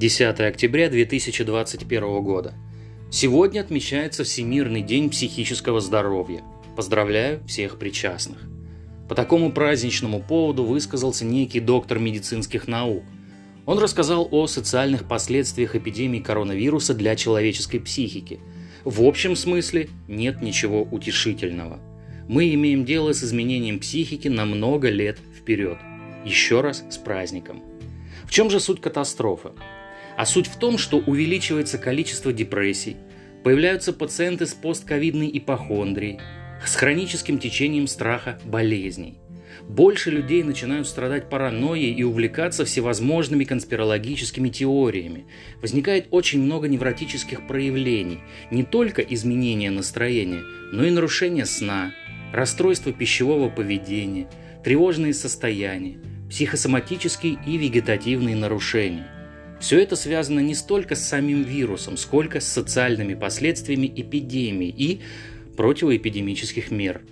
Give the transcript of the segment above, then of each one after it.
10 октября 2021 года. Сегодня отмечается Всемирный день психического здоровья. Поздравляю всех причастных. По такому праздничному поводу высказался некий доктор медицинских наук. Он рассказал о социальных последствиях эпидемии коронавируса для человеческой психики. В общем смысле нет ничего утешительного. Мы имеем дело с изменением психики на много лет вперед. Еще раз с праздником. В чем же суть катастрофы? А суть в том, что увеличивается количество депрессий, появляются пациенты с постковидной ипохондрией, с хроническим течением страха болезней. Больше людей начинают страдать паранойей и увлекаться всевозможными конспирологическими теориями. Возникает очень много невротических проявлений, не только изменения настроения, но и нарушение сна, расстройство пищевого поведения, тревожные состояния, психосоматические и вегетативные нарушения – все это связано не столько с самим вирусом, сколько с социальными последствиями эпидемии и противоэпидемических мер.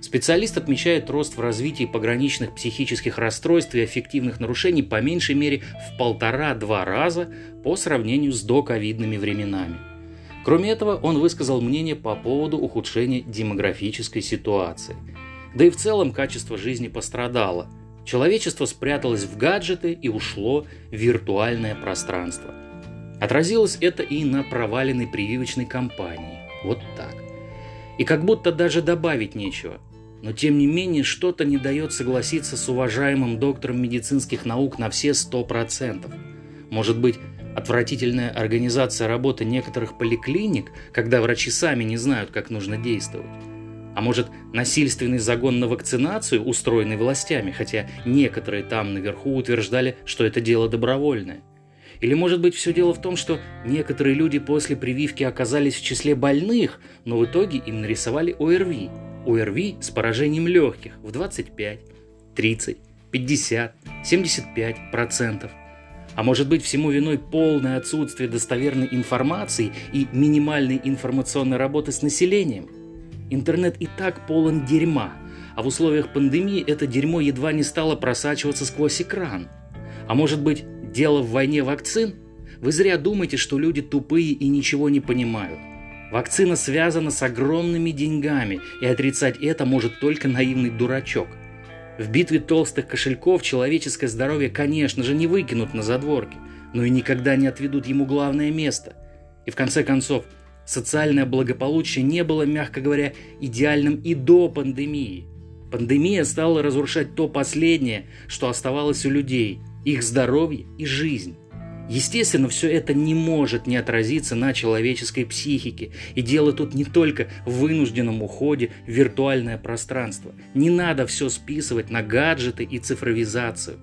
Специалист отмечает рост в развитии пограничных психических расстройств и аффективных нарушений по меньшей мере в полтора-два раза по сравнению с доковидными временами. Кроме этого, он высказал мнение по поводу ухудшения демографической ситуации. Да и в целом качество жизни пострадало – Человечество спряталось в гаджеты и ушло в виртуальное пространство. Отразилось это и на проваленной прививочной кампании. Вот так. И как будто даже добавить нечего. Но тем не менее что-то не дает согласиться с уважаемым доктором медицинских наук на все сто процентов. Может быть, отвратительная организация работы некоторых поликлиник, когда врачи сами не знают, как нужно действовать. А может, насильственный загон на вакцинацию, устроенный властями, хотя некоторые там наверху утверждали, что это дело добровольное? Или может быть все дело в том, что некоторые люди после прививки оказались в числе больных, но в итоге им нарисовали ОРВИ. ОРВИ с поражением легких в 25, 30, 50, 75 процентов. А может быть всему виной полное отсутствие достоверной информации и минимальной информационной работы с населением – Интернет и так полон дерьма, а в условиях пандемии это дерьмо едва не стало просачиваться сквозь экран. А может быть, дело в войне вакцин? Вы зря думаете, что люди тупые и ничего не понимают. Вакцина связана с огромными деньгами, и отрицать это может только наивный дурачок. В битве толстых кошельков человеческое здоровье, конечно же, не выкинут на задворки, но и никогда не отведут ему главное место. И в конце концов, Социальное благополучие не было, мягко говоря, идеальным и до пандемии. Пандемия стала разрушать то последнее, что оставалось у людей – их здоровье и жизнь. Естественно, все это не может не отразиться на человеческой психике. И дело тут не только в вынужденном уходе в виртуальное пространство. Не надо все списывать на гаджеты и цифровизацию.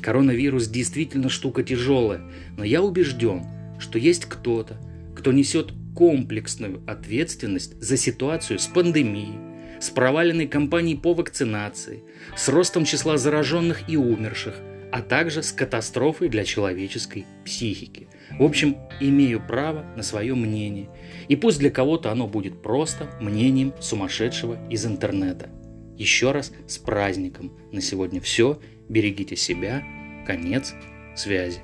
Коронавирус действительно штука тяжелая, но я убежден, что есть кто-то, кто несет комплексную ответственность за ситуацию с пандемией, с проваленной кампанией по вакцинации, с ростом числа зараженных и умерших, а также с катастрофой для человеческой психики. В общем, имею право на свое мнение. И пусть для кого-то оно будет просто мнением сумасшедшего из интернета. Еще раз с праздником. На сегодня все. Берегите себя. Конец связи.